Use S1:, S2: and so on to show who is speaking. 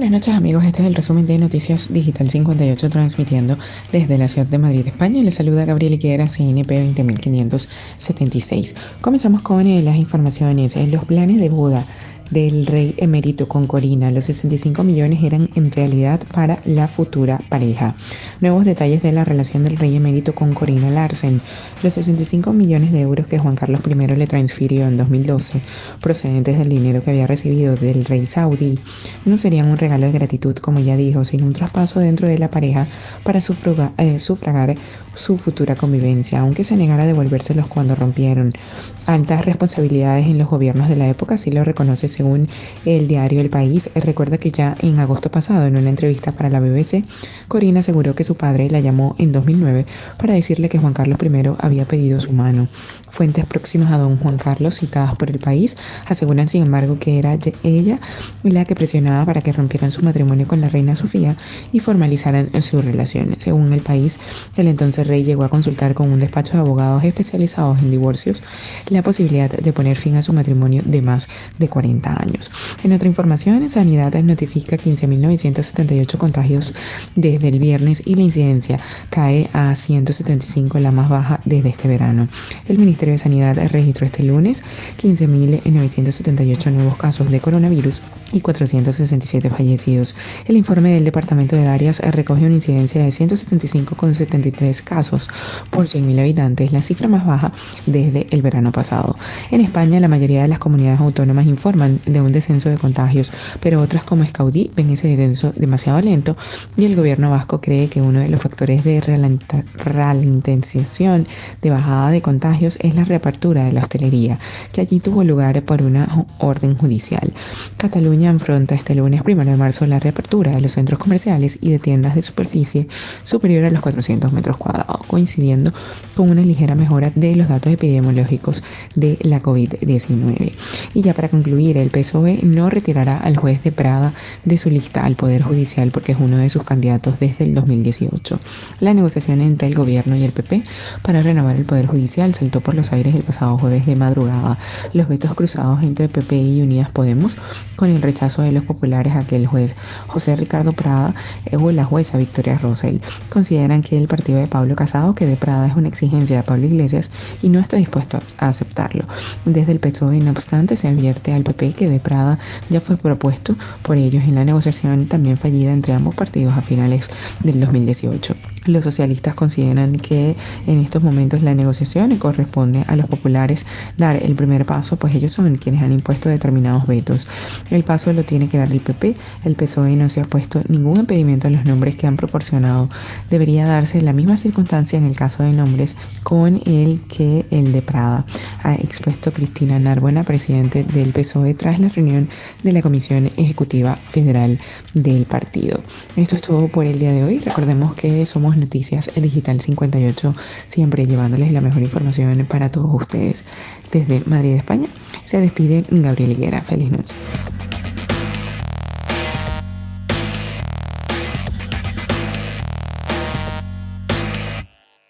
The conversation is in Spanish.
S1: buenas noches amigos, este es el resumen de Noticias Digital 58 transmitiendo desde la ciudad de Madrid, España. Les saluda Gabriel Higuera, CNP 20576. Comenzamos con eh, las informaciones. en los planes de boda del rey emérito con Corina. Los 65 millones eran en realidad para la futura pareja. Nuevos detalles de la relación del rey emérito con Corina Larsen. Los 65 millones de euros que Juan Carlos I le transfirió en 2012, procedentes del dinero que había recibido del rey saudí, no serían un regalo de gratitud, como ya dijo, sino un traspaso dentro de la pareja para eh, sufragar su futura convivencia, aunque se negara a devolvérselos cuando rompieron. Altas responsabilidades en los gobiernos de la época, así lo reconoce según el diario El País. Recuerda que ya en agosto pasado, en una entrevista para la BBC, Corina aseguró que su padre la llamó en 2009 para decirle que Juan Carlos I había pedido su mano. Fuentes próximas a don Juan Carlos, citadas por el país, aseguran sin embargo que era ella la que presionaba para que rompieran su matrimonio con la reina Sofía y formalizaran su relación. Según el país, el entonces rey llegó a consultar con un despacho de abogados especializados en divorcios la posibilidad de poner fin a su matrimonio de más de 40 años. En otra información, Sanidad notifica 15.978 contagios desde el viernes y la incidencia cae a 175, la más baja desde este verano. El Ministerio de Sanidad registró este lunes 15.978 nuevos casos de coronavirus y 467 fallecidos. El informe del Departamento de Darias recoge una incidencia de 175,73 casos por 100.000 habitantes, la cifra más baja desde el verano pasado. En España, la mayoría de las comunidades autónomas informan de un descenso de contagios, pero otras como Escaudí ven ese descenso demasiado lento y el gobierno vasco cree que uno de los factores de ralentización de bajada de contagios es la reapertura de la hostelería, que allí tuvo lugar por una orden judicial. Cataluña afronta este lunes 1 de marzo la reapertura de los centros comerciales y de tiendas de superficie superior a los 400 metros cuadrados, coincidiendo con una ligera mejora de los datos epidemiológicos de la COVID-19. Y ya para concluir, el PSOE no retirará al juez de Prada de su lista al Poder Judicial porque es uno de sus candidatos desde el 2018. La negociación entre el gobierno y el PP para renovar el Poder Judicial saltó por los aires el pasado jueves de madrugada. Los vetos cruzados entre PP y Unidas Podemos con el rechazo de los populares a que el juez José Ricardo Prada o la jueza Victoria Rosell consideran que el partido de Pablo Casado, que de Prada es una exigencia de Pablo Iglesias y no está dispuesto a aceptarlo. Desde el PSOE, no obstante, se advierte al PP que de Prada ya fue propuesto por ellos en la negociación también fallida entre ambos partidos a finales del 2018. Los socialistas consideran que en estos momentos la negociación corresponde a los populares dar el primer paso, pues ellos son quienes han impuesto determinados vetos. El paso lo tiene que dar el PP. El PSOE no se ha puesto ningún impedimento en los nombres que han proporcionado. Debería darse la misma circunstancia en el caso de nombres con el que el de Prada, ha expuesto Cristina Narbuena, presidente del PSOE, tras la reunión de la Comisión Ejecutiva Federal del partido. Esto es todo por el día de hoy. Recordemos que somos Noticias Digital 58, siempre llevándoles la mejor información para todos ustedes. Desde Madrid, España, se despide Gabriel Higuera. Feliz noche.